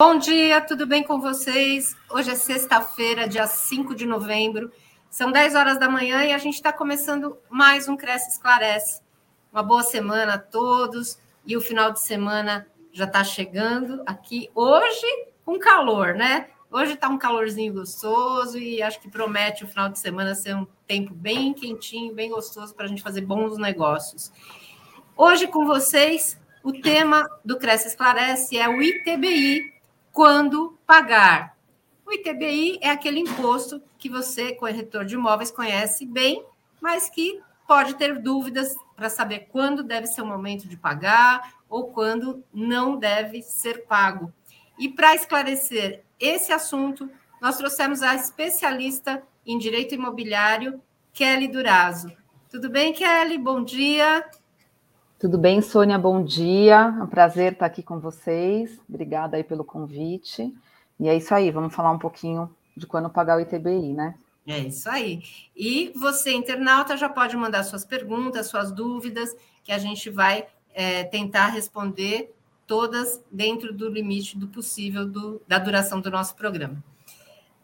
Bom dia, tudo bem com vocês? Hoje é sexta-feira, dia 5 de novembro. São 10 horas da manhã e a gente está começando mais um Cresce Esclarece. Uma boa semana a todos e o final de semana já está chegando aqui. Hoje, com calor, né? Hoje está um calorzinho gostoso e acho que promete o final de semana ser um tempo bem quentinho, bem gostoso para a gente fazer bons negócios. Hoje com vocês, o tema do Cresce Esclarece é o ITBI, quando pagar. O ITBI é aquele imposto que você, corretor de imóveis, conhece bem, mas que pode ter dúvidas para saber quando deve ser o momento de pagar ou quando não deve ser pago. E para esclarecer esse assunto, nós trouxemos a especialista em direito imobiliário, Kelly Durazo. Tudo bem, Kelly? Bom dia. Tudo bem, Sônia? Bom dia. É um prazer estar aqui com vocês. Obrigada aí pelo convite. E é isso aí, vamos falar um pouquinho de quando pagar o ITBI, né? É isso aí. E você, internauta, já pode mandar suas perguntas, suas dúvidas, que a gente vai é, tentar responder todas dentro do limite do possível do, da duração do nosso programa.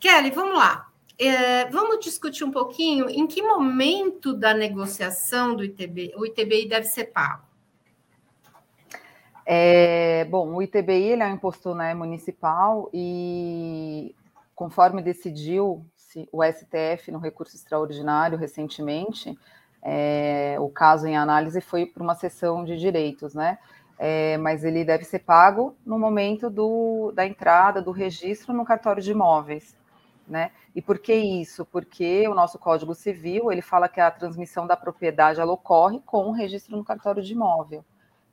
Kelly, vamos lá. É, vamos discutir um pouquinho em que momento da negociação do ITBI o ITBI deve ser pago. É, bom, o ITBI ele é um imposto né, municipal e conforme decidiu o STF no recurso extraordinário recentemente, é, o caso em análise foi para uma sessão de direitos, né? É, mas ele deve ser pago no momento do, da entrada do registro no cartório de imóveis. Né? E por que isso? Porque o nosso Código Civil ele fala que a transmissão da propriedade ela ocorre com o registro no cartório de imóvel.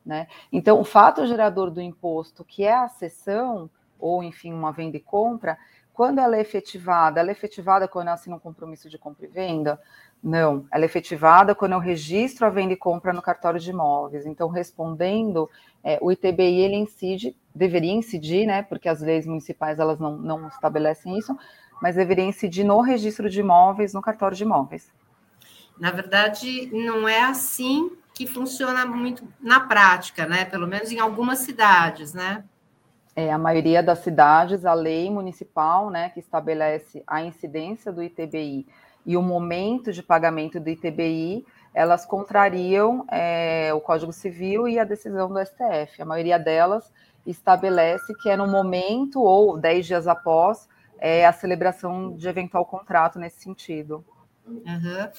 Né? Então, o fato gerador do imposto, que é a cessão, ou enfim, uma venda e compra, quando ela é efetivada, ela é efetivada quando eu assino um compromisso de compra e venda? Não, ela é efetivada quando eu registro a venda e compra no cartório de imóveis. Então, respondendo, é, o ITBI ele incide, deveria incidir, né? Porque as leis municipais elas não, não estabelecem isso, mas deveria incidir no registro de imóveis, no cartório de imóveis. Na verdade, não é assim que funciona muito na prática, né? Pelo menos em algumas cidades, né? É, a maioria das cidades, a lei municipal, né, que estabelece a incidência do ITBI e o momento de pagamento do ITBI, elas contrariam é, o Código Civil e a decisão do STF. A maioria delas estabelece que é no momento ou dez dias após é, a celebração de eventual contrato nesse sentido. Uhum.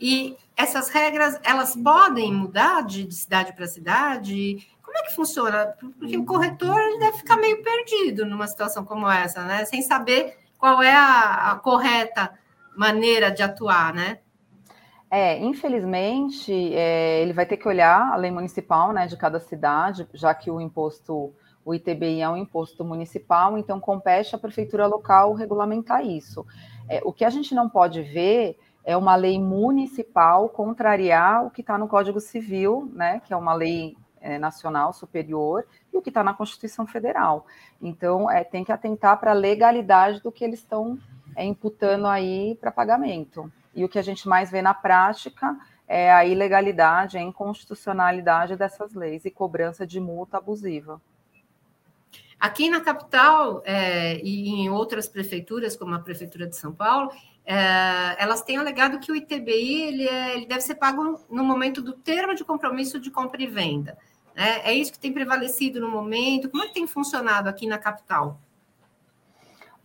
E essas regras, elas podem mudar de, de cidade para cidade? Como é que funciona? Porque o corretor deve ficar meio perdido numa situação como essa, né? Sem saber qual é a, a correta maneira de atuar, né? É, infelizmente, é, ele vai ter que olhar a lei municipal, né, de cada cidade, já que o imposto o ITBI é um imposto municipal, então compete à prefeitura local regulamentar isso. É, o que a gente não pode ver é uma lei municipal contrariar o que está no Código Civil, né, que é uma lei é, nacional superior, e o que está na Constituição Federal. Então, é, tem que atentar para a legalidade do que eles estão é, imputando aí para pagamento. E o que a gente mais vê na prática é a ilegalidade, a inconstitucionalidade dessas leis e cobrança de multa abusiva. Aqui na capital é, e em outras prefeituras, como a Prefeitura de São Paulo, é, elas têm alegado que o ITBI ele, é, ele, deve ser pago no momento do termo de compromisso de compra e venda. Né? É isso que tem prevalecido no momento. Como é que tem funcionado aqui na capital?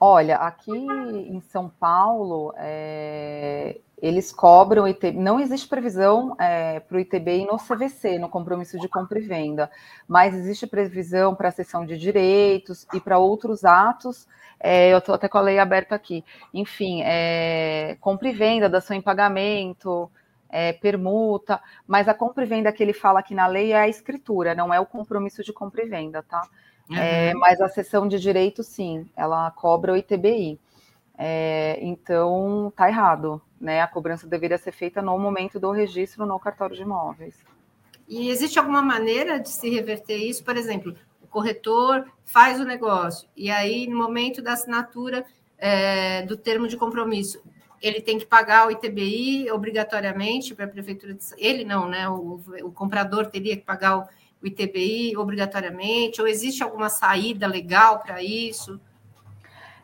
Olha, aqui em São Paulo, é, eles cobram, não existe previsão é, para o ITBI no CVC, no compromisso de compra e venda, mas existe previsão para a cessão de direitos e para outros atos, é, eu estou até com a lei aberta aqui, enfim, é, compra e venda, dação em pagamento, é, permuta, mas a compra e venda que ele fala aqui na lei é a escritura, não é o compromisso de compra e venda, tá? É, uhum. mas a cessão de direitos, sim, ela cobra o ITBI. É, então, tá errado, né? A cobrança deveria ser feita no momento do registro no cartório de imóveis. E existe alguma maneira de se reverter isso? Por exemplo, o corretor faz o negócio e aí, no momento da assinatura é, do termo de compromisso, ele tem que pagar o ITBI obrigatoriamente para a prefeitura. De... Ele não, né? O, o comprador teria que pagar o, o ITBI obrigatoriamente? Ou existe alguma saída legal para isso?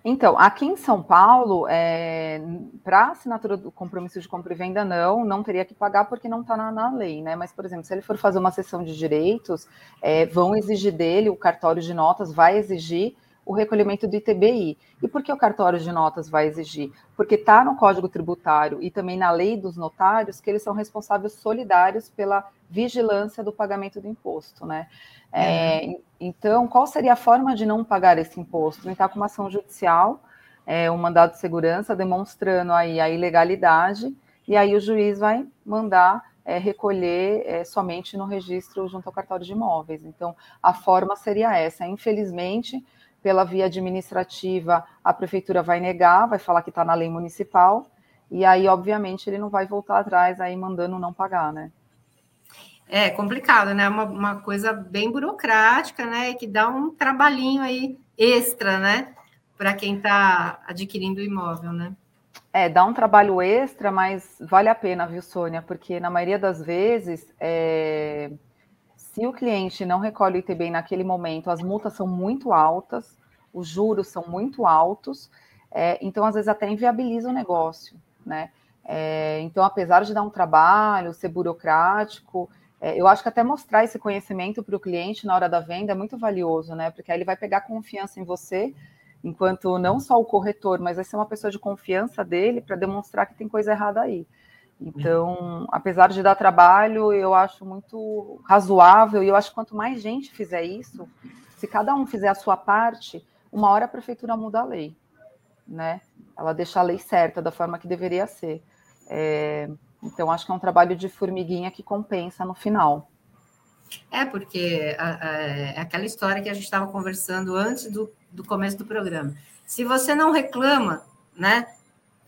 Então, aqui em São Paulo, é, para assinatura do compromisso de compra e venda, não, não teria que pagar porque não está na, na, lei, né? Mas, por exemplo, se ele for fazer uma sessão de direitos, é, vão exigir dele, o cartório de notas vai exigir o recolhimento do ITBI. E por que o cartório de notas vai exigir? Porque está no Código Tributário e também na lei dos notários que eles são responsáveis solidários pela vigilância do pagamento do imposto, né? É, uhum. então, qual seria a forma de não pagar esse imposto? Entrar com uma ação judicial, é, um mandado de segurança demonstrando aí a ilegalidade, e aí o juiz vai mandar é, recolher é, somente no registro junto ao cartório de imóveis. Então, a forma seria essa. Infelizmente, pela via administrativa, a prefeitura vai negar, vai falar que está na lei municipal, e aí, obviamente, ele não vai voltar atrás aí mandando não pagar, né? É complicado, né? Uma, uma coisa bem burocrática, né? Que dá um trabalhinho aí extra, né? Para quem está adquirindo o imóvel, né? É, dá um trabalho extra, mas vale a pena, viu, Sônia? Porque na maioria das vezes, é... se o cliente não recolhe o ITBI naquele momento, as multas são muito altas, os juros são muito altos, é... então às vezes até inviabiliza o negócio, né? É... então, apesar de dar um trabalho, ser burocrático, é, eu acho que até mostrar esse conhecimento para o cliente na hora da venda é muito valioso, né? Porque aí ele vai pegar confiança em você, enquanto não só o corretor, mas vai ser uma pessoa de confiança dele para demonstrar que tem coisa errada aí. Então, apesar de dar trabalho, eu acho muito razoável, e eu acho que quanto mais gente fizer isso, se cada um fizer a sua parte, uma hora a prefeitura muda a lei, né? Ela deixa a lei certa da forma que deveria ser. É, então, acho que é um trabalho de formiguinha que compensa no final. É, porque é aquela história que a gente estava conversando antes do, do começo do programa. Se você não reclama, né?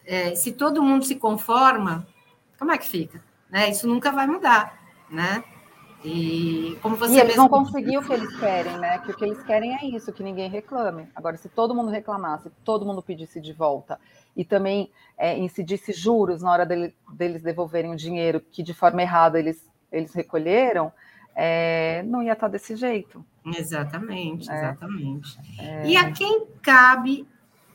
É, se todo mundo se conforma, como é que fica? Né? Isso nunca vai mudar, né? E como você e eles mesmo... vão conseguir o que eles querem, né? Que o que eles querem é isso, que ninguém reclame. Agora, se todo mundo reclamasse, todo mundo pedisse de volta e também é, incidisse juros na hora dele, deles devolverem o dinheiro que de forma errada eles, eles recolheram, é, não ia estar desse jeito. Exatamente, é. exatamente. É... E a quem cabe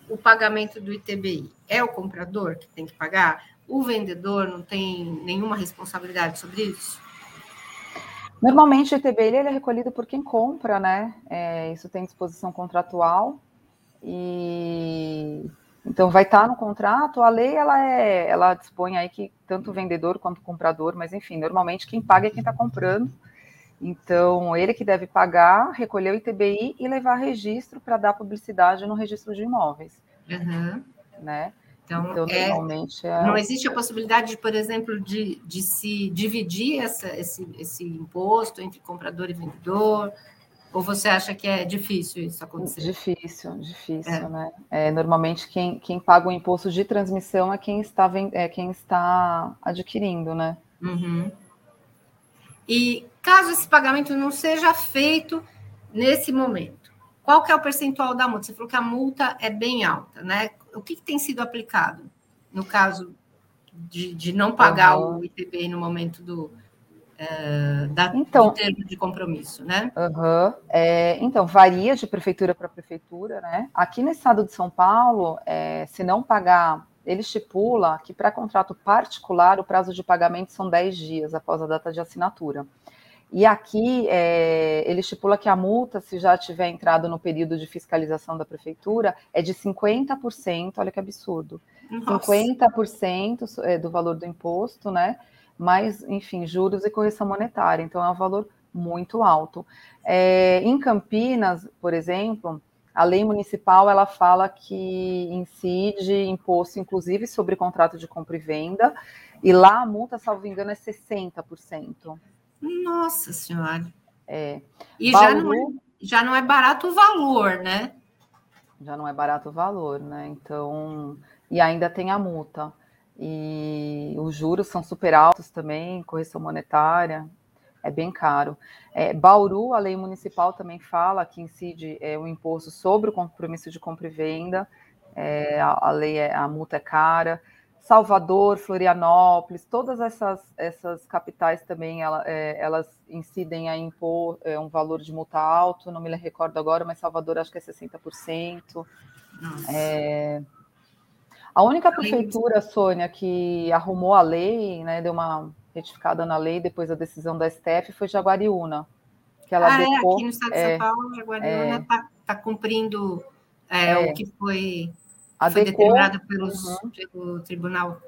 o pagamento do ITBI? É o comprador que tem que pagar? O vendedor não tem nenhuma responsabilidade sobre isso? Normalmente o ITBI ele é recolhido por quem compra, né? É, isso tem disposição contratual e então vai estar no contrato. A lei ela é, ela dispõe aí que tanto o vendedor quanto o comprador, mas enfim, normalmente quem paga é quem está comprando. Então ele que deve pagar, recolher o ITBI e levar registro para dar publicidade no registro de imóveis, uhum. né? Então, então é, normalmente é... não existe a possibilidade, de, por exemplo, de, de se dividir essa, esse, esse imposto entre comprador e vendedor? Ou você acha que é difícil isso acontecer? Difícil, difícil, é. né? É, normalmente quem, quem paga o imposto de transmissão é quem está, é quem está adquirindo, né? Uhum. E caso esse pagamento não seja feito nesse momento, qual que é o percentual da multa? Você falou que a multa é bem alta, né? o que, que tem sido aplicado no caso de, de não pagar uhum. o ITBI no momento do, é, da, então, do termo de compromisso, né? Uhum. É, então, varia de prefeitura para prefeitura, né? Aqui no estado de São Paulo, é, se não pagar, ele estipula que para contrato particular o prazo de pagamento são 10 dias após a data de assinatura. E aqui é, ele estipula que a multa, se já tiver entrado no período de fiscalização da prefeitura, é de 50%, olha que absurdo. Nossa. 50% é, do valor do imposto, né? Mais, enfim, juros e correção monetária. Então é um valor muito alto. É, em Campinas, por exemplo, a lei municipal ela fala que incide imposto, inclusive, sobre contrato de compra e venda, e lá a multa, salvo engano, é 60%. Nossa Senhora. É. E Bauru, já, não é, já não é barato o valor, né? Já não é barato o valor, né? Então, e ainda tem a multa. E os juros são super altos também, correção monetária, é bem caro. É, Bauru, a lei municipal também fala que incide é, o imposto sobre o compromisso de compra e venda, é, a, a, lei é, a multa é cara. Salvador, Florianópolis, todas essas, essas capitais também ela, é, elas incidem a impor é, um valor de multa alto, não me recordo agora, mas Salvador acho que é 60%. É... A única prefeitura, Sônia, que arrumou a lei, né, deu uma retificada na lei depois da decisão da STF, foi Jaguariúna. Que ela ah, é, aqui no estado de São é, Paulo, Jaguariúna está é, tá cumprindo é, o que foi foi determinada pelos, uhum. pelo tribunal.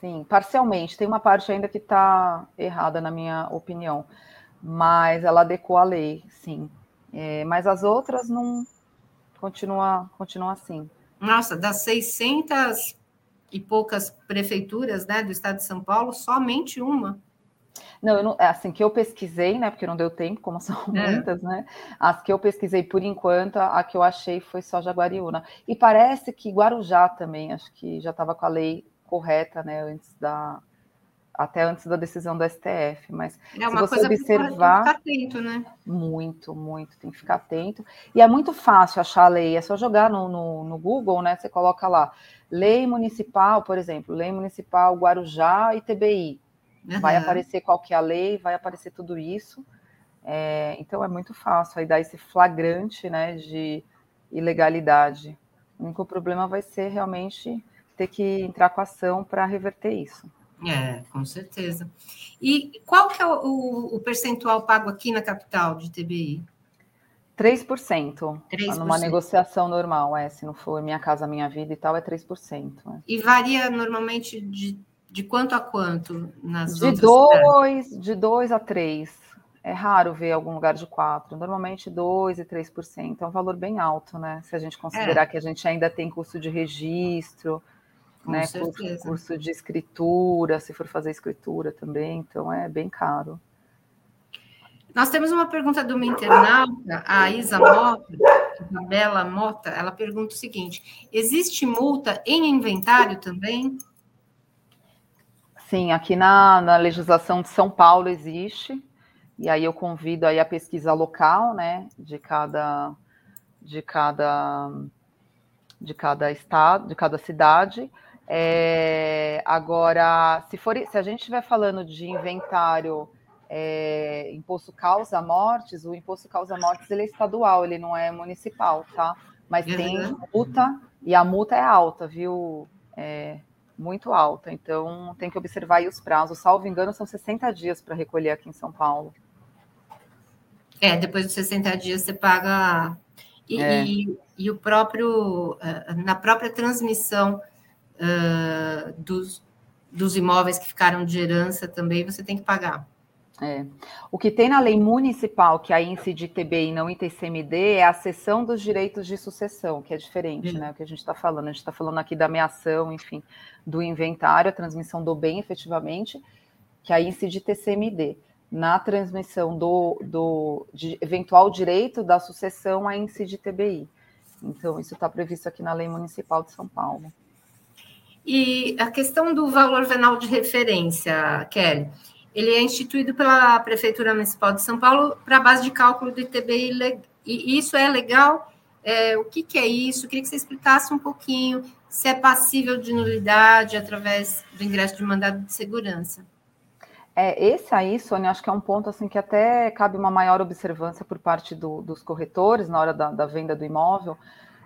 Sim, parcialmente. Tem uma parte ainda que está errada, na minha opinião. Mas ela adequou a lei, sim. É, mas as outras não continua, continua assim. Nossa, das 600 e poucas prefeituras né, do estado de São Paulo, somente uma não, não, é assim que eu pesquisei, né? Porque não deu tempo, como são é. muitas, né? As que eu pesquisei por enquanto, a que eu achei foi só Jaguariúna. E parece que Guarujá também, acho que já estava com a lei correta, né? Antes da até antes da decisão do STF, mas é se você observar, tem que ficar atento, né? Muito, muito, tem que ficar atento. E é muito fácil achar a lei, é só jogar no, no, no Google, né? Você coloca lá, lei municipal, por exemplo, lei municipal Guarujá e TBI. Uhum. Vai aparecer qual que é a lei, vai aparecer tudo isso. É, então é muito fácil aí dar esse flagrante né, de ilegalidade. O único problema vai ser realmente ter que entrar com ação para reverter isso. É, com certeza. E qual que é o, o, percentual pago aqui na capital de TBI? 3%. 3%. Numa negociação normal, é. Se não for Minha Casa Minha Vida e tal, é 3%. É. E varia normalmente de de quanto a quanto nas de dois, De 2 a 3. É raro ver algum lugar de 4. Normalmente 2 e 3%. É um valor bem alto, né? Se a gente considerar é. que a gente ainda tem custo de registro, Com né? Curso, curso de escritura, se for fazer escritura também, então é bem caro. Nós temos uma pergunta de uma internauta, a Isa Mota, a Bela Mota, ela pergunta o seguinte: existe multa em inventário também? Sim, aqui na, na legislação de São Paulo existe, e aí eu convido aí a pesquisa local, né, de cada, de cada, de cada estado, de cada cidade. É, agora, se for, se a gente estiver falando de inventário é, imposto causa mortes, o imposto causa mortes ele é estadual, ele não é municipal, tá? Mas uhum. tem multa e a multa é alta, viu? É, muito alta. Então, tem que observar aí os prazos. Salvo engano, são 60 dias para recolher aqui em São Paulo. É, depois dos 60 dias você paga. E, é. e, e o próprio, eh, na própria transmissão uh, dos, dos imóveis que ficaram de herança também, você tem que pagar. É. O que tem na lei municipal, que aí incide TB e não ITCMD, é a cessão dos direitos de sucessão, que é diferente, né? O que a gente está falando. A gente está falando aqui da ameação, enfim, do inventário, a transmissão do bem efetivamente, que aí incide TCMD. Na transmissão do, do eventual direito da sucessão, aí incide TBI. Então, isso está previsto aqui na lei municipal de São Paulo. E a questão do valor venal de referência, Kelly ele é instituído pela Prefeitura Municipal de São Paulo para base de cálculo do ITBI, e isso é legal? É, o que, que, é isso? Queria que você explicasse um pouquinho se é passível de nulidade através do ingresso de mandado de segurança. É, esse aí, Sônia, acho que é um ponto assim que até cabe uma maior observância por parte do, dos corretores na hora da, da venda do imóvel,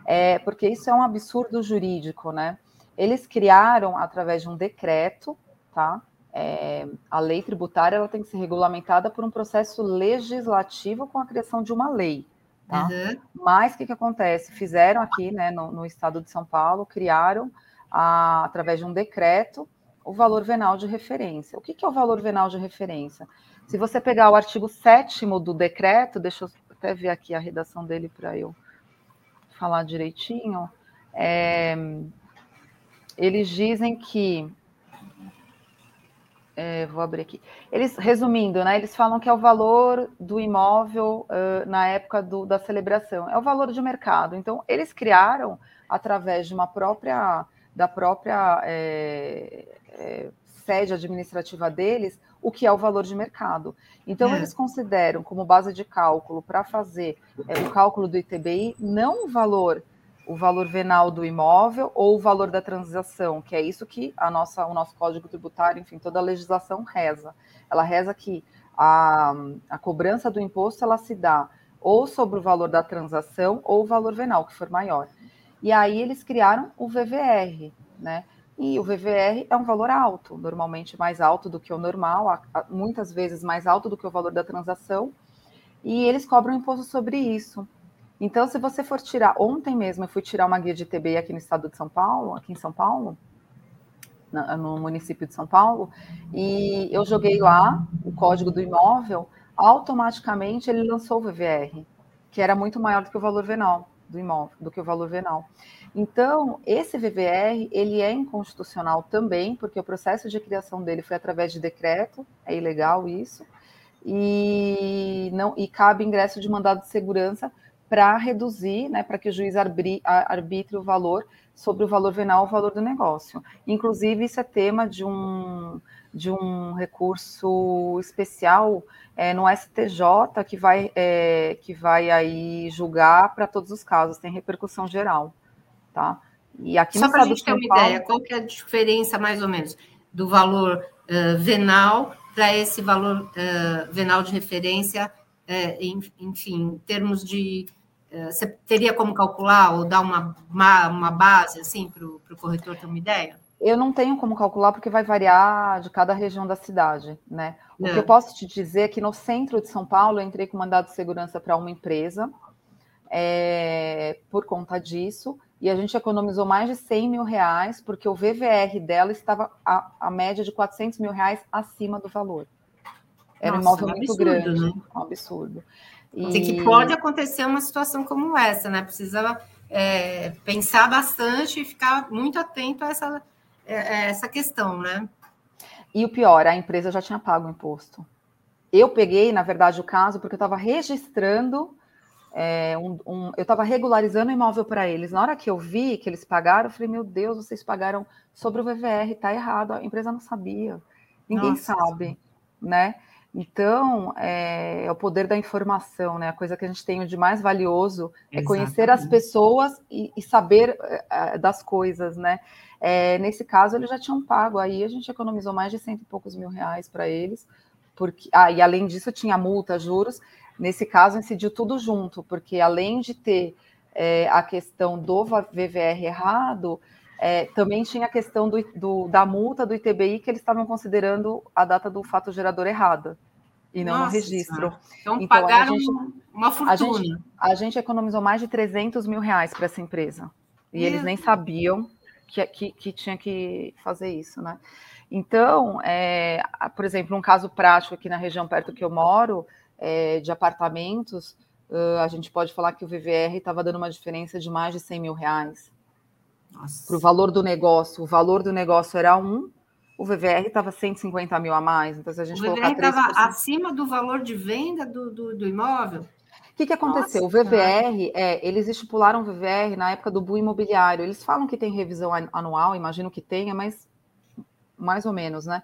é, porque isso é um absurdo jurídico, né? Eles criaram através de um decreto, tá? É, a lei tributária ela tem que ser regulamentada por um processo legislativo com a criação de uma lei. Tá? Uhum. Mas o que, que acontece? Fizeram aqui, né, no, no estado de São Paulo, criaram, a, através de um decreto, o valor venal de referência. O que, que é o valor venal de referência? Se você pegar o artigo 7 do decreto, deixa eu até ver aqui a redação dele para eu falar direitinho. É, eles dizem que é, vou abrir aqui. Eles, resumindo, né, eles falam que é o valor do imóvel uh, na época do, da celebração, é o valor de mercado. Então, eles criaram, através de uma própria, da própria é, é, sede administrativa deles, o que é o valor de mercado. Então, é. eles consideram como base de cálculo para fazer é, o cálculo do ITBI não o valor o valor venal do imóvel ou o valor da transação, que é isso que a nossa, o nosso código tributário, enfim, toda a legislação reza. Ela reza que a, a cobrança do imposto ela se dá ou sobre o valor da transação ou o valor venal, que for maior. E aí eles criaram o VVR, né? E o VVR é um valor alto, normalmente mais alto do que o normal, muitas vezes mais alto do que o valor da transação, e eles cobram imposto sobre isso. Então, se você for tirar, ontem mesmo eu fui tirar uma guia de TBI aqui no estado de São Paulo, aqui em São Paulo, no município de São Paulo, e eu joguei lá o código do imóvel, automaticamente ele lançou o VVR, que era muito maior do que o valor venal do imóvel, do que o valor venal. Então, esse VVR, ele é inconstitucional também, porque o processo de criação dele foi através de decreto, é ilegal isso, e não e cabe ingresso de mandado de segurança para reduzir, né, para que o juiz arbitre o valor sobre o valor venal, o valor do negócio. Inclusive, isso é tema de um, de um recurso especial é, no STJ que vai, é, que vai aí julgar para todos os casos, tem repercussão geral, tá? E aqui Só para a gente ter uma Paulo, ideia, qual que é a diferença, mais ou menos, do valor uh, venal para esse valor uh, venal de referência, uh, em, enfim, em termos de você teria como calcular ou dar uma, uma, uma base assim para o corretor ter uma ideia? Eu não tenho como calcular porque vai variar de cada região da cidade, né? O é. que eu posso te dizer é que no centro de São Paulo eu entrei com mandado de segurança para uma empresa é, por conta disso e a gente economizou mais de 100 mil reais porque o VVR dela estava a, a média de 400 mil reais acima do valor. Era Nossa, um imóvel um muito absurdo, grande, né? um absurdo. E... que pode acontecer uma situação como essa, né? Precisa é, pensar bastante e ficar muito atento a essa, é, a essa questão, né? E o pior, a empresa já tinha pago o imposto. Eu peguei, na verdade, o caso porque eu estava registrando, é, um, um, eu estava regularizando o imóvel para eles. Na hora que eu vi que eles pagaram, eu falei, meu Deus, vocês pagaram sobre o VVR, tá errado, a empresa não sabia. Ninguém Nossa. sabe, né? Então, é, é, o poder da informação, né? A coisa que a gente tem de mais valioso é Exatamente. conhecer as pessoas e, e saber é, das coisas, né? É, nesse caso, eles já tinham pago, aí a gente economizou mais de cento e poucos mil reais para eles, porque, ah, e além disso tinha multa, juros. Nesse caso, incidiu tudo junto, porque além de ter é, a questão do VVR errado, é, também tinha a questão do, do, da multa do ITBI que eles estavam considerando a data do fato gerador errada e não Nossa, no registro. Então, então pagaram gente, uma fortuna. A gente, a gente, economizou mais de 300 mil reais para essa empresa. E eles nem sabiam que, que, que, tinha que fazer isso, né? Então, é, por exemplo, um caso prático aqui na região perto que eu moro, é, de apartamentos, uh, a gente pode falar que o VVR estava dando uma diferença de mais de 100 mil reais para o valor do negócio. O valor do negócio era um, o VVR estava 150 mil a mais. Então, se a gente o VVR estava acima do valor de venda do, do, do imóvel. O que, que aconteceu? Nossa, o VVR, é, eles estipularam o VVR na época do boom imobiliário. Eles falam que tem revisão anual, imagino que tenha, mas mais ou menos, né?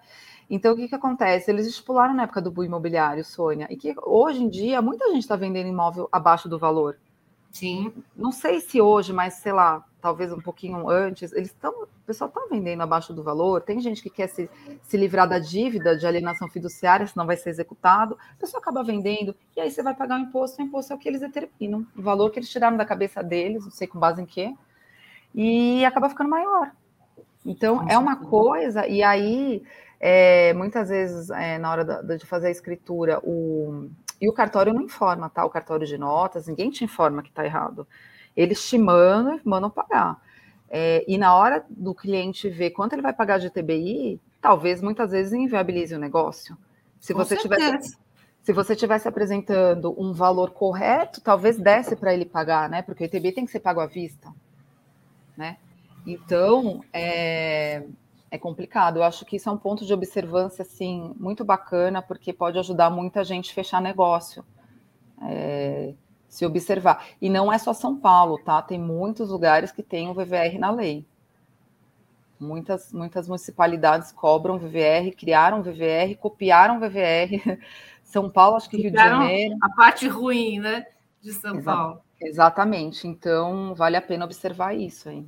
Então, o que, que acontece? Eles estipularam na época do boom imobiliário, Sônia, e que hoje em dia muita gente está vendendo imóvel abaixo do valor. Sim. Não sei se hoje, mas sei lá, talvez um pouquinho antes, eles estão, o pessoal está vendendo abaixo do valor. Tem gente que quer se, se livrar da dívida de alienação fiduciária, senão vai ser executado. A pessoa acaba vendendo e aí você vai pagar o imposto. O imposto é o que eles determinam, o valor que eles tiraram da cabeça deles, não sei com base em quê, e acaba ficando maior. Então é uma coisa, e aí é, muitas vezes é, na hora da, de fazer a escritura, o e o cartório não informa, tá? O cartório de notas, ninguém te informa que está errado. Eles te mandam, mandam pagar. É, e na hora do cliente ver quanto ele vai pagar de TBI, talvez muitas vezes inviabilize o negócio. Se Com você tivesse se você tivesse apresentando um valor correto, talvez desse para ele pagar, né? Porque o ITBI tem que ser pago à vista, né? Então, é, é complicado. Eu acho que isso é um ponto de observância assim muito bacana, porque pode ajudar muita gente a fechar negócio. É, se observar. E não é só São Paulo, tá? Tem muitos lugares que tem o VVR na lei. Muitas, muitas municipalidades cobram VVR, criaram VVR, copiaram VVR. São Paulo, acho que Rio de Janeiro. A parte ruim, né? De São Paulo. Exatamente. Então, vale a pena observar isso aí.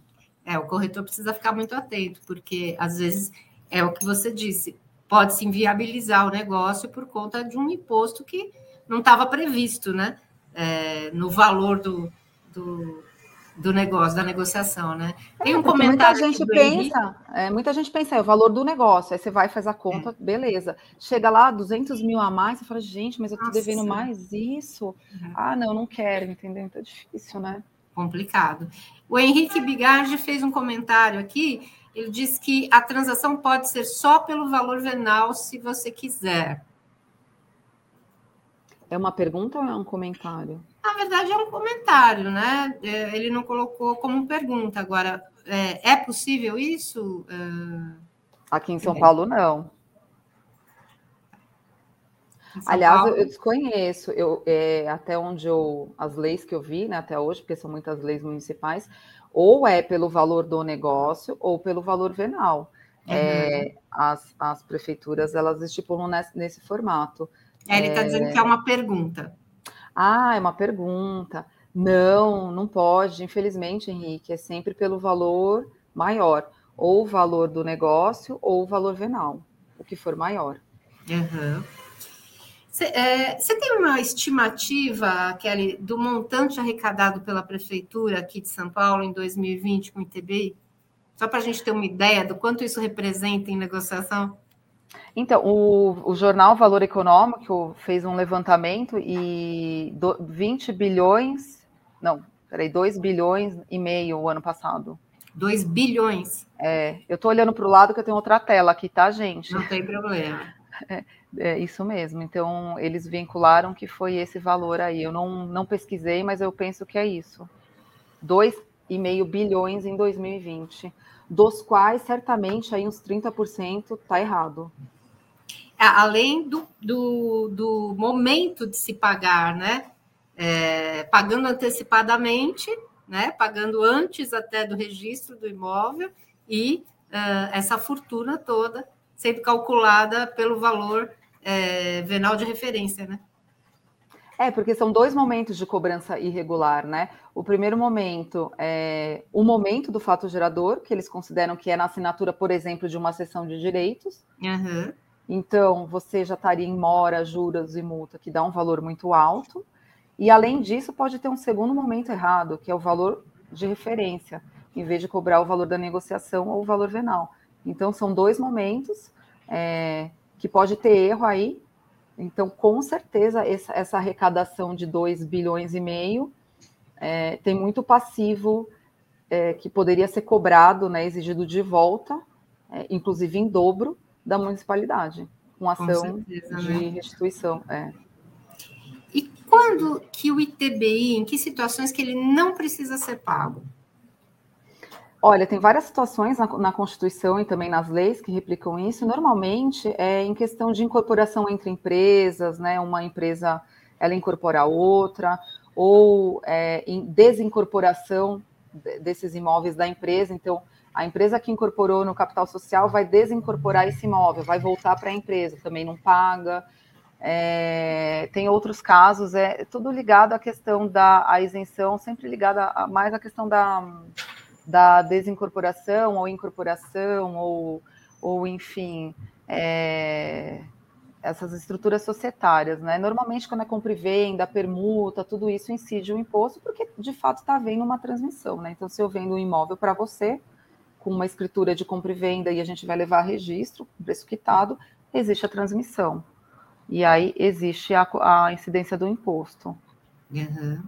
É, o corretor precisa ficar muito atento, porque às vezes é o que você disse, pode se inviabilizar o negócio por conta de um imposto que não estava previsto, né? É, no valor do, do, do, negócio, da negociação, né? Tem um é, comentário. Muita gente pensa, é, muita gente pensa, é o valor do negócio, aí você vai faz a conta, é. beleza. Chega lá, 200 mil a mais, você fala, gente, mas eu estou devendo mais isso. Uhum. Ah, não, não quero, entendeu? Então é difícil, né? Complicado. O Henrique Bigardi fez um comentário aqui ele diz que a transação pode ser só pelo valor venal, se você quiser. É uma pergunta ou é um comentário? Na verdade, é um comentário, né? É, ele não colocou como pergunta. Agora, é, é possível isso? É... Aqui em São Paulo, não. Aliás, Paulo... eu desconheço, eu, é, até onde eu, as leis que eu vi, né, até hoje, porque são muitas leis municipais, ou é pelo valor do negócio ou pelo valor venal. Uhum. É, as, as prefeituras elas estipulam nesse, nesse formato. É, ele está é... dizendo que é uma pergunta. Ah, é uma pergunta. Não, não pode, infelizmente, Henrique, é sempre pelo valor maior, ou o valor do negócio ou o valor venal, o que for maior. Uhum. Você é, tem uma estimativa, Kelly, do montante arrecadado pela Prefeitura aqui de São Paulo em 2020 com o ITBI? Só para a gente ter uma ideia do quanto isso representa em negociação? Então, o, o jornal Valor Econômico fez um levantamento e do, 20 bilhões, não, peraí, 2 bilhões e meio o ano passado. 2 bilhões? É, eu estou olhando para o lado que eu tenho outra tela aqui, tá, gente? Não tem problema. É, é, isso mesmo. Então, eles vincularam que foi esse valor aí. Eu não, não pesquisei, mas eu penso que é isso. 2,5 bilhões em 2020, dos quais certamente aí uns 30% está errado. É, além do, do, do, momento de se pagar, né? É, pagando antecipadamente, né? Pagando antes até do registro do imóvel e uh, essa fortuna toda sendo calculada pelo valor é, venal de referência, né? É, porque são dois momentos de cobrança irregular, né? O primeiro momento é o momento do fato gerador, que eles consideram que é na assinatura, por exemplo, de uma sessão de direitos. Uhum. Então, você já estaria em mora, juros e multa, que dá um valor muito alto. E, além disso, pode ter um segundo momento errado, que é o valor de referência, em vez de cobrar o valor da negociação ou o valor venal. Então, são dois momentos é, que pode ter erro aí. Então, com certeza, essa, essa arrecadação de 2 bilhões e meio é, tem muito passivo é, que poderia ser cobrado, né, exigido de volta, é, inclusive em dobro, da municipalidade, com ação com certeza, de né? restituição. É. E quando que o ITBI, em que situações que ele não precisa ser pago? Olha, tem várias situações na, na, Constituição e também nas leis que replicam isso. Normalmente é em questão de incorporação entre empresas, né? Uma empresa ela incorpora outra, ou é, em desincorporação desses imóveis da empresa. Então, a empresa que incorporou no capital social vai desincorporar esse imóvel, vai voltar para a empresa, também não paga. É, tem outros casos, é tudo ligado à questão da isenção, sempre ligada mais à questão da da desincorporação ou incorporação, ou, ou enfim, é, essas estruturas societárias, né? Normalmente, quando é compra e venda, permuta, tudo isso incide o imposto, porque de fato está havendo uma transmissão, né? Então, se eu vendo um imóvel para você, com uma escritura de compra e venda, e a gente vai levar registro, preço quitado, existe a transmissão. E aí existe a, a incidência do imposto. Uhum.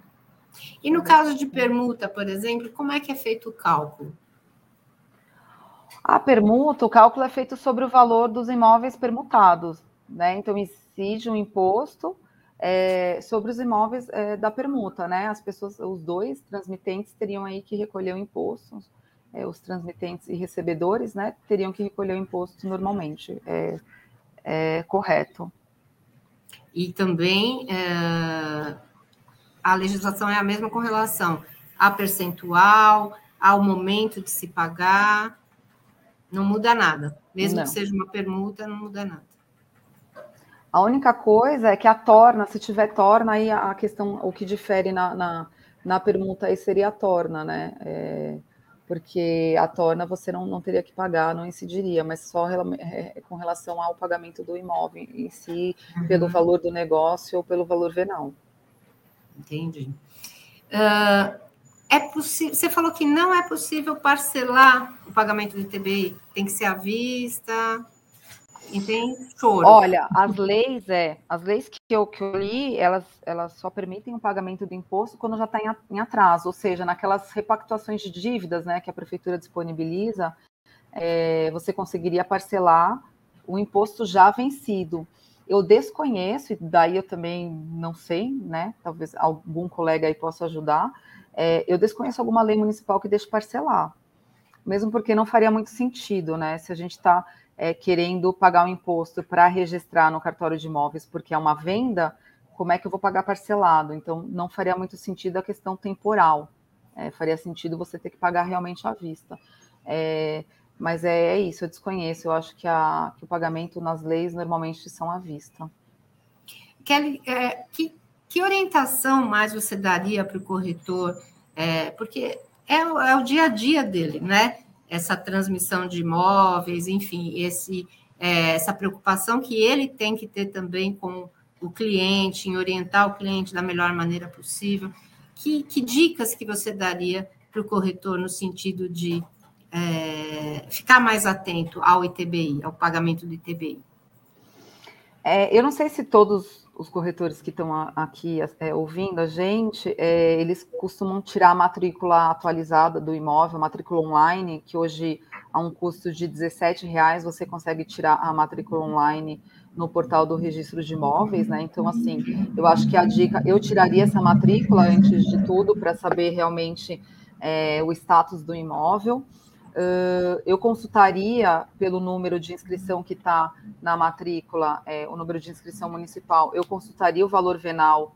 E no caso de permuta, por exemplo, como é que é feito o cálculo? A permuta, o cálculo é feito sobre o valor dos imóveis permutados, né? Então, incide um imposto é, sobre os imóveis é, da permuta, né? As pessoas, os dois transmitentes teriam aí que recolher o imposto, é, os transmitentes e recebedores, né? Teriam que recolher o imposto normalmente, é, é correto. E também é, a legislação é a mesma com relação a percentual, ao momento de se pagar, não muda nada. Mesmo não. que seja uma permuta, não muda nada. A única coisa é que a torna, se tiver torna, aí a questão, o que difere na, na, na permuta aí seria a torna, né? É, porque a torna você não, não teria que pagar, não incidiria, mas só é, com relação ao pagamento do imóvel em si, uhum. pelo valor do negócio ou pelo valor venal. Entendi. Uh, é possível. Você falou que não é possível parcelar o pagamento do ITBI, tem que ser à vista. Entende? Choro. Olha, as leis é, as leis que eu, que eu li, elas, elas só permitem o pagamento do imposto quando já está em, em, atraso, ou seja, naquelas repactuações de dívidas, né, que a prefeitura disponibiliza, é, você conseguiria parcelar o imposto já vencido. Eu desconheço, e daí eu também não sei, né? Talvez algum colega aí possa ajudar. É, eu desconheço alguma lei municipal que deixe parcelar, mesmo porque não faria muito sentido, né? Se a gente está é, querendo pagar o imposto para registrar no cartório de imóveis porque é uma venda, como é que eu vou pagar parcelado? Então, não faria muito sentido a questão temporal. É, faria sentido você ter que pagar realmente à vista. É, mas é, é, isso, eu desconheço. Eu acho que, a, que, o pagamento nas leis normalmente são à vista. Kelly, é, que, que, orientação mais você daria para o corretor? É, porque é, é o dia a dia dele, né? essa transmissão de imóveis, enfim, esse, é, essa preocupação que ele tem que ter também com o cliente, em orientar o cliente da melhor maneira possível. Que, que dicas que você daria para o corretor no sentido de é, ficar mais atento ao ITBI, ao pagamento do ITBI? É, eu não sei se todos os corretores que estão aqui é, ouvindo a gente, é, eles costumam tirar a matrícula atualizada do imóvel, matrícula online, que hoje a um custo de R$ reais você consegue tirar a matrícula online no portal do registro de imóveis, né? Então, assim, eu acho que a dica, eu tiraria essa matrícula antes de tudo para saber realmente é, o status do imóvel. Uh, eu consultaria pelo número de inscrição que está na matrícula, é, o número de inscrição municipal, eu consultaria o valor venal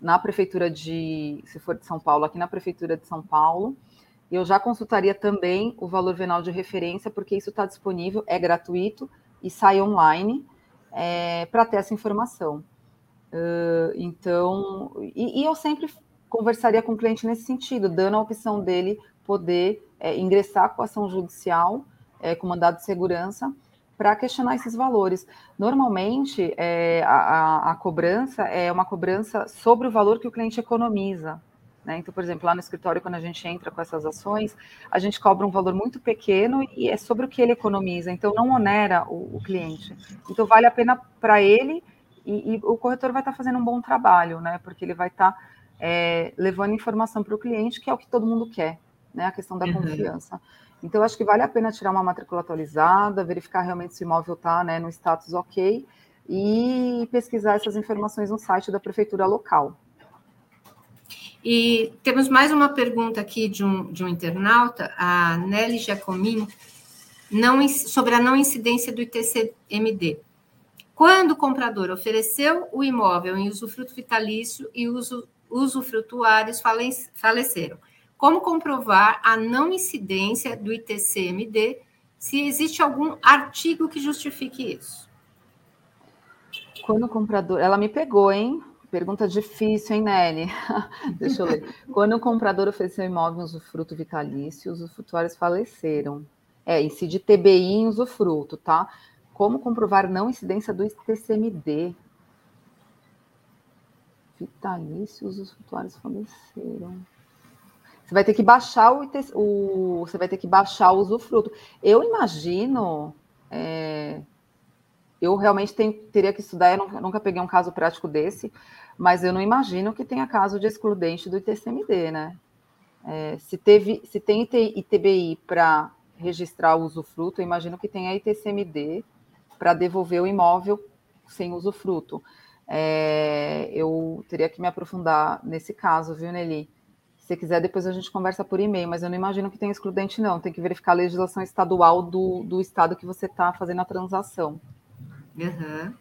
na prefeitura de, se for de São Paulo, aqui na prefeitura de São Paulo. Eu já consultaria também o valor venal de referência, porque isso está disponível, é gratuito e sai online é, para ter essa informação. Uh, então, e, e eu sempre conversaria com o cliente nesse sentido, dando a opção dele poder é, ingressar com ação judicial, é, com mandado de segurança, para questionar esses valores. Normalmente, é, a, a, cobrança é uma cobrança sobre o valor que o cliente economiza. Né? Então, por exemplo, lá no escritório, quando a gente entra com essas ações, a gente cobra um valor muito pequeno e é sobre o que ele economiza, então não onera o, o cliente. Então, vale a pena para ele e, e, o corretor vai estar tá fazendo um bom trabalho, né? porque ele vai estar tá, é, levando informação para o cliente, que é o que todo mundo quer né? A questão da uhum. confiança. Então, acho que vale a pena tirar uma matrícula atualizada, verificar realmente se o imóvel está né, no status ok e pesquisar essas informações no site da prefeitura local. E temos mais uma pergunta aqui de um, de um internauta, a Nelly Giacomini, não, sobre a não incidência do ITCMD. Quando o comprador ofereceu o imóvel em usufruto vitalício e os usufrutuários faleceram, como comprovar a não incidência do ITCMD se existe algum artigo que justifique isso? Quando o comprador. Ela me pegou, hein? Pergunta difícil, hein, Nelly? Deixa eu ler. Quando o comprador ofereceu imóvel em usufruto vitalício, os usufrutuários faleceram. É, incide TBI em usufruto, tá? Como comprovar não incidência do ITCMD? Vitalício, os usufrutuários faleceram. Você vai ter que baixar o, o você vai ter que baixar o usufruto. Eu imagino, é, eu realmente tenho, teria que estudar, eu nunca, nunca peguei um caso prático desse, mas eu não imagino que tenha caso de excludente do ITCMD, né? É, se, teve, se tem ITBI para registrar o usufruto, eu imagino que tenha ITCMD para devolver o imóvel sem usufruto. É, eu teria que me aprofundar nesse caso, viu, Nelly? Se quiser, depois a gente conversa por e-mail, mas eu não imagino que tenha excludente, não. Tem que verificar a legislação estadual do, do estado que você está fazendo a transação. Uhum.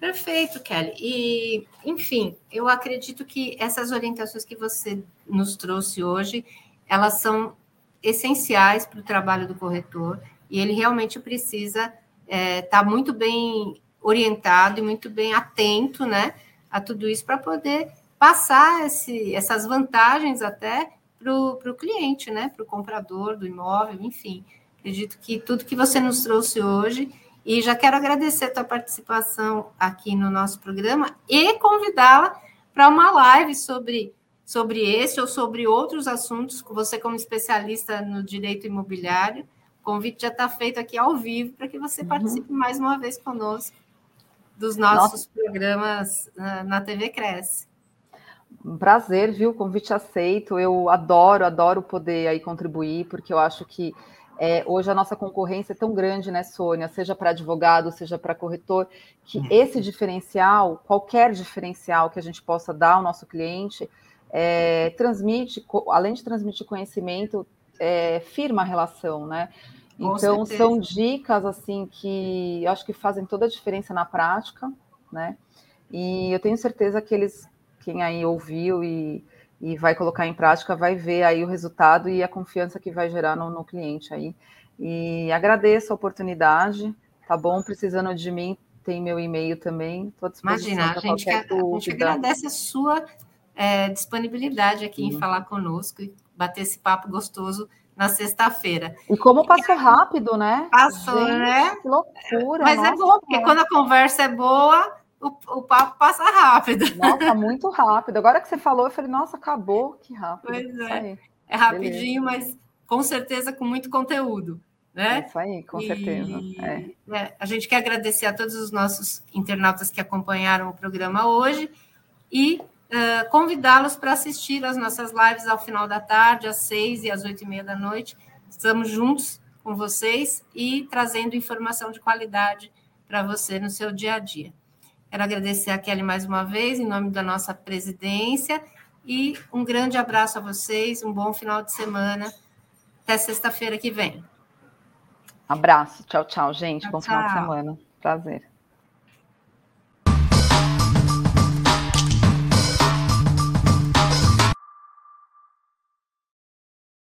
Perfeito, Kelly. E, enfim, eu acredito que essas orientações que você nos trouxe hoje, elas são essenciais para o trabalho do corretor e ele realmente precisa estar é, tá muito bem orientado e muito bem atento, né, a tudo isso para poder passar esse, essas vantagens até para o cliente, né? Para o comprador do imóvel, enfim. Acredito que tudo que você nos trouxe hoje, e já quero agradecer a tua participação aqui no nosso programa e convidá-la para uma live sobre, sobre esse ou sobre outros assuntos, com você como especialista no direito imobiliário. O convite já está feito aqui ao vivo para que você uhum. participe mais uma vez conosco dos nossos Nossa. programas uh, na TV Cresce. Um prazer, viu? Convite aceito. Eu adoro, adoro poder aí contribuir, porque eu acho que é, hoje a nossa concorrência é tão grande, né, Sônia? Seja para advogado, seja para corretor, que uhum. esse diferencial, qualquer diferencial que a gente possa dar ao nosso cliente, é, transmite, além de transmitir conhecimento, é, firma a relação, né? Com então certeza. são dicas assim que eu acho que fazem toda a diferença na prática, né? E eu tenho certeza que eles, quem aí ouviu e, e vai colocar em prática, vai ver aí o resultado e a confiança que vai gerar no, no cliente aí. E agradeço a oportunidade, tá bom? Precisando de mim, tem meu e-mail também. Imagina, a gente, a, a gente agradece a sua é, disponibilidade aqui em falar conosco e bater esse papo gostoso na sexta-feira. E como passou rápido, né? Passou, Gente, né? Que loucura. Mas é nossa, é bom, porque quando a conversa é boa, o, o papo passa rápido. Nossa, muito rápido. Agora que você falou, eu falei, nossa, acabou, que rápido. Pois é. É rapidinho, Beleza. mas com certeza com muito conteúdo. Né? É isso aí, com e, certeza. É. É, a gente quer agradecer a todos os nossos internautas que acompanharam o programa hoje e uh, convidá-los para assistir às nossas lives ao final da tarde, às seis e às oito e meia da noite. Estamos juntos com vocês e trazendo informação de qualidade para você no seu dia a dia. Quero agradecer a Kelly mais uma vez, em nome da nossa presidência, e um grande abraço a vocês, um bom final de semana. Até sexta-feira que vem. Abraço, tchau, tchau, gente. Tchau, bom tchau. final de semana. Prazer.